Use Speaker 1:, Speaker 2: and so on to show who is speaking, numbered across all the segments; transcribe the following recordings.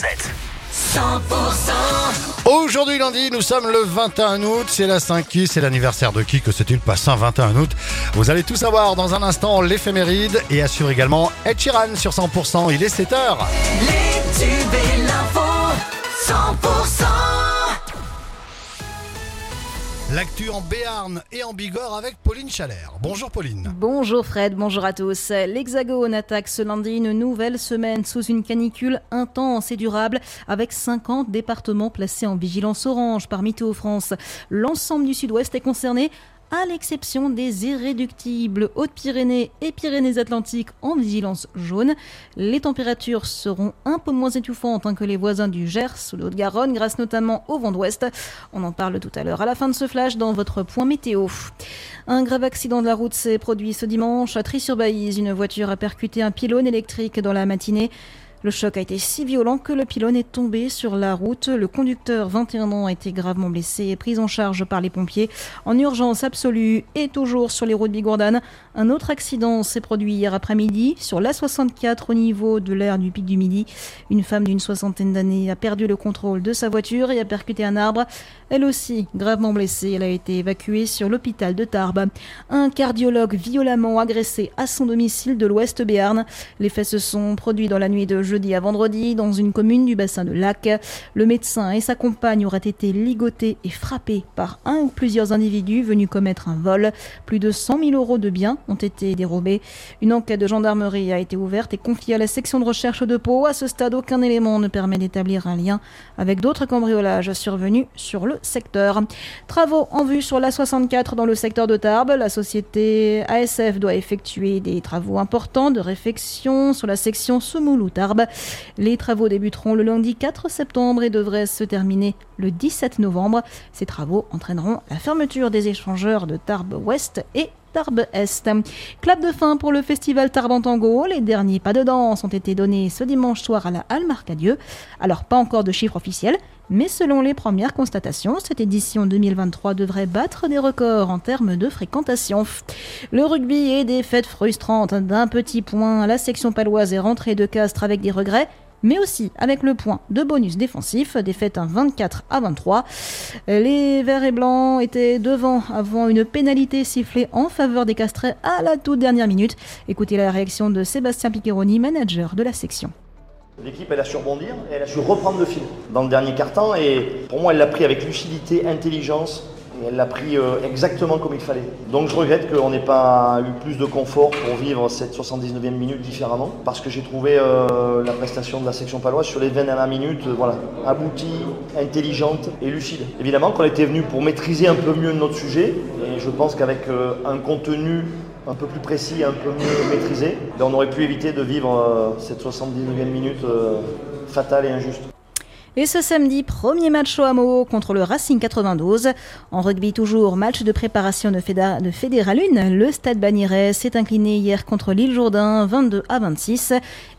Speaker 1: 7.
Speaker 2: 100% Aujourd'hui lundi, nous sommes le 21 août, c'est la 5 qui, c'est l'anniversaire de qui que c'est-il passé un 21 août Vous allez tout savoir dans un instant l'éphéméride et assure également Ed Sheeran sur 100%, il est 7h.
Speaker 1: Les tubes et l'info
Speaker 2: L'actu en Béarn et en Bigorre avec Pauline Chalère. Bonjour Pauline.
Speaker 3: Bonjour Fred, bonjour à tous. L'Hexagone attaque ce lundi une nouvelle semaine sous une canicule intense et durable avec 50 départements placés en vigilance orange par Météo France. L'ensemble du sud-ouest est concerné à l'exception des irréductibles Hautes-Pyrénées et Pyrénées-Atlantiques en vigilance jaune. Les températures seront un peu moins étouffantes hein, que les voisins du Gers ou de Haute-Garonne, grâce notamment au vent d'ouest. On en parle tout à l'heure à la fin de ce flash dans votre point météo. Un grave accident de la route s'est produit ce dimanche à Tri-sur-Baïse. Une voiture a percuté un pylône électrique dans la matinée. Le choc a été si violent que le pylône est tombé sur la route. Le conducteur, 21 ans, a été gravement blessé et pris en charge par les pompiers en urgence absolue et toujours sur les routes bigourdanes. Un autre accident s'est produit hier après-midi sur l'A64 au niveau de l'aire du Pic du Midi. Une femme d'une soixantaine d'années a perdu le contrôle de sa voiture et a percuté un arbre. Elle aussi, gravement blessée, elle a été évacuée sur l'hôpital de Tarbes. Un cardiologue violemment agressé à son domicile de l'Ouest Béarn. Les faits se sont produits dans la nuit de jeudi à vendredi dans une commune du bassin de Lac. Le médecin et sa compagne auraient été ligotés et frappés par un ou plusieurs individus venus commettre un vol. Plus de 100 000 euros de biens ont été dérobés. Une enquête de gendarmerie a été ouverte et confiée à la section de recherche de Pau. À ce stade, aucun élément ne permet d'établir un lien avec d'autres cambriolages survenus sur le secteur. Travaux en vue sur la 64 dans le secteur de Tarbes. La société ASF doit effectuer des travaux importants de réfection sur la section Semoulou-Tarbes. Les travaux débuteront le lundi 4 septembre et devraient se terminer le 17 novembre. Ces travaux entraîneront la fermeture des échangeurs de Tarbes Ouest et Tarbes Est. Clap de fin pour le festival Tarbes en Tango. Les derniers pas de danse ont été donnés ce dimanche soir à la Halle Marcadieu. Alors pas encore de chiffres officiels, mais selon les premières constatations, cette édition 2023 devrait battre des records en termes de fréquentation. Le rugby et des fêtes frustrantes d'un petit point. La section paloise est rentrée de Castres avec des regrets mais aussi avec le point de bonus défensif, défaite un 24 à 23. Les verts et blancs étaient devant avant une pénalité sifflée en faveur des Castrets à la toute dernière minute. Écoutez la réaction de Sébastien Piccheroni, manager de la section.
Speaker 4: L'équipe, elle a su rebondir et elle a su reprendre le fil dans le dernier quart-temps. Et pour moi, elle l'a pris avec lucidité, intelligence, elle l'a pris euh, exactement comme il fallait. Donc je regrette qu'on n'ait pas eu plus de confort pour vivre cette 79e minute différemment, parce que j'ai trouvé euh, la prestation de la section paloise sur les 20 dernières minutes, euh, voilà, aboutie, intelligente et lucide. Évidemment qu'on était venu pour maîtriser un peu mieux notre sujet, et je pense qu'avec un contenu un peu plus précis, un peu mieux maîtrisé, ben, on aurait pu éviter de vivre cette 79e minute fatale et injuste.
Speaker 3: Et ce samedi, premier match au hameau contre le Racing 92. En rugby toujours, match de préparation de, Fédéral 1. Le Stade Bagnéret s'est incliné hier contre l'île Jourdain 22 à 26.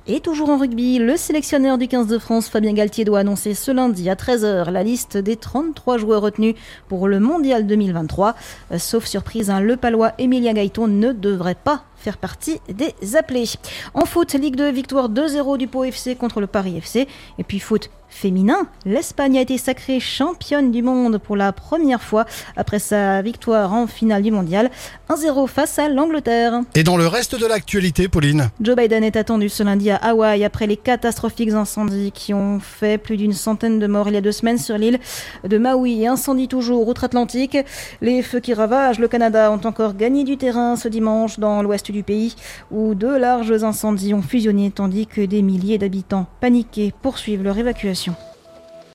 Speaker 3: Et toujours en rugby, le sélectionneur du 15 de France, Fabien Galtier, doit annoncer ce lundi à 13h la liste des 33 joueurs retenus pour le Mondial 2023. Euh, sauf surprise, hein, le palois Emilia Gaëton ne devrait pas faire partie des appelés. En foot, Ligue 2, victoire 2-0 du Pau FC contre le Paris FC. Et puis foot féminin, l'Espagne a été sacrée championne du monde pour la première fois après sa victoire en finale du mondial. 1-0 face à l'Angleterre.
Speaker 2: Et dans le reste de l'actualité, Pauline
Speaker 3: Joe Biden est attendu ce lundi à Hawaï après les catastrophiques incendies qui ont fait plus d'une centaine de morts il y a deux semaines sur l'île de Maui. Incendie toujours outre-Atlantique. Les feux qui ravagent le Canada ont encore gagné du terrain ce dimanche dans l'ouest du pays où deux larges incendies ont fusionné tandis que des milliers d'habitants paniqués poursuivent leur évacuation.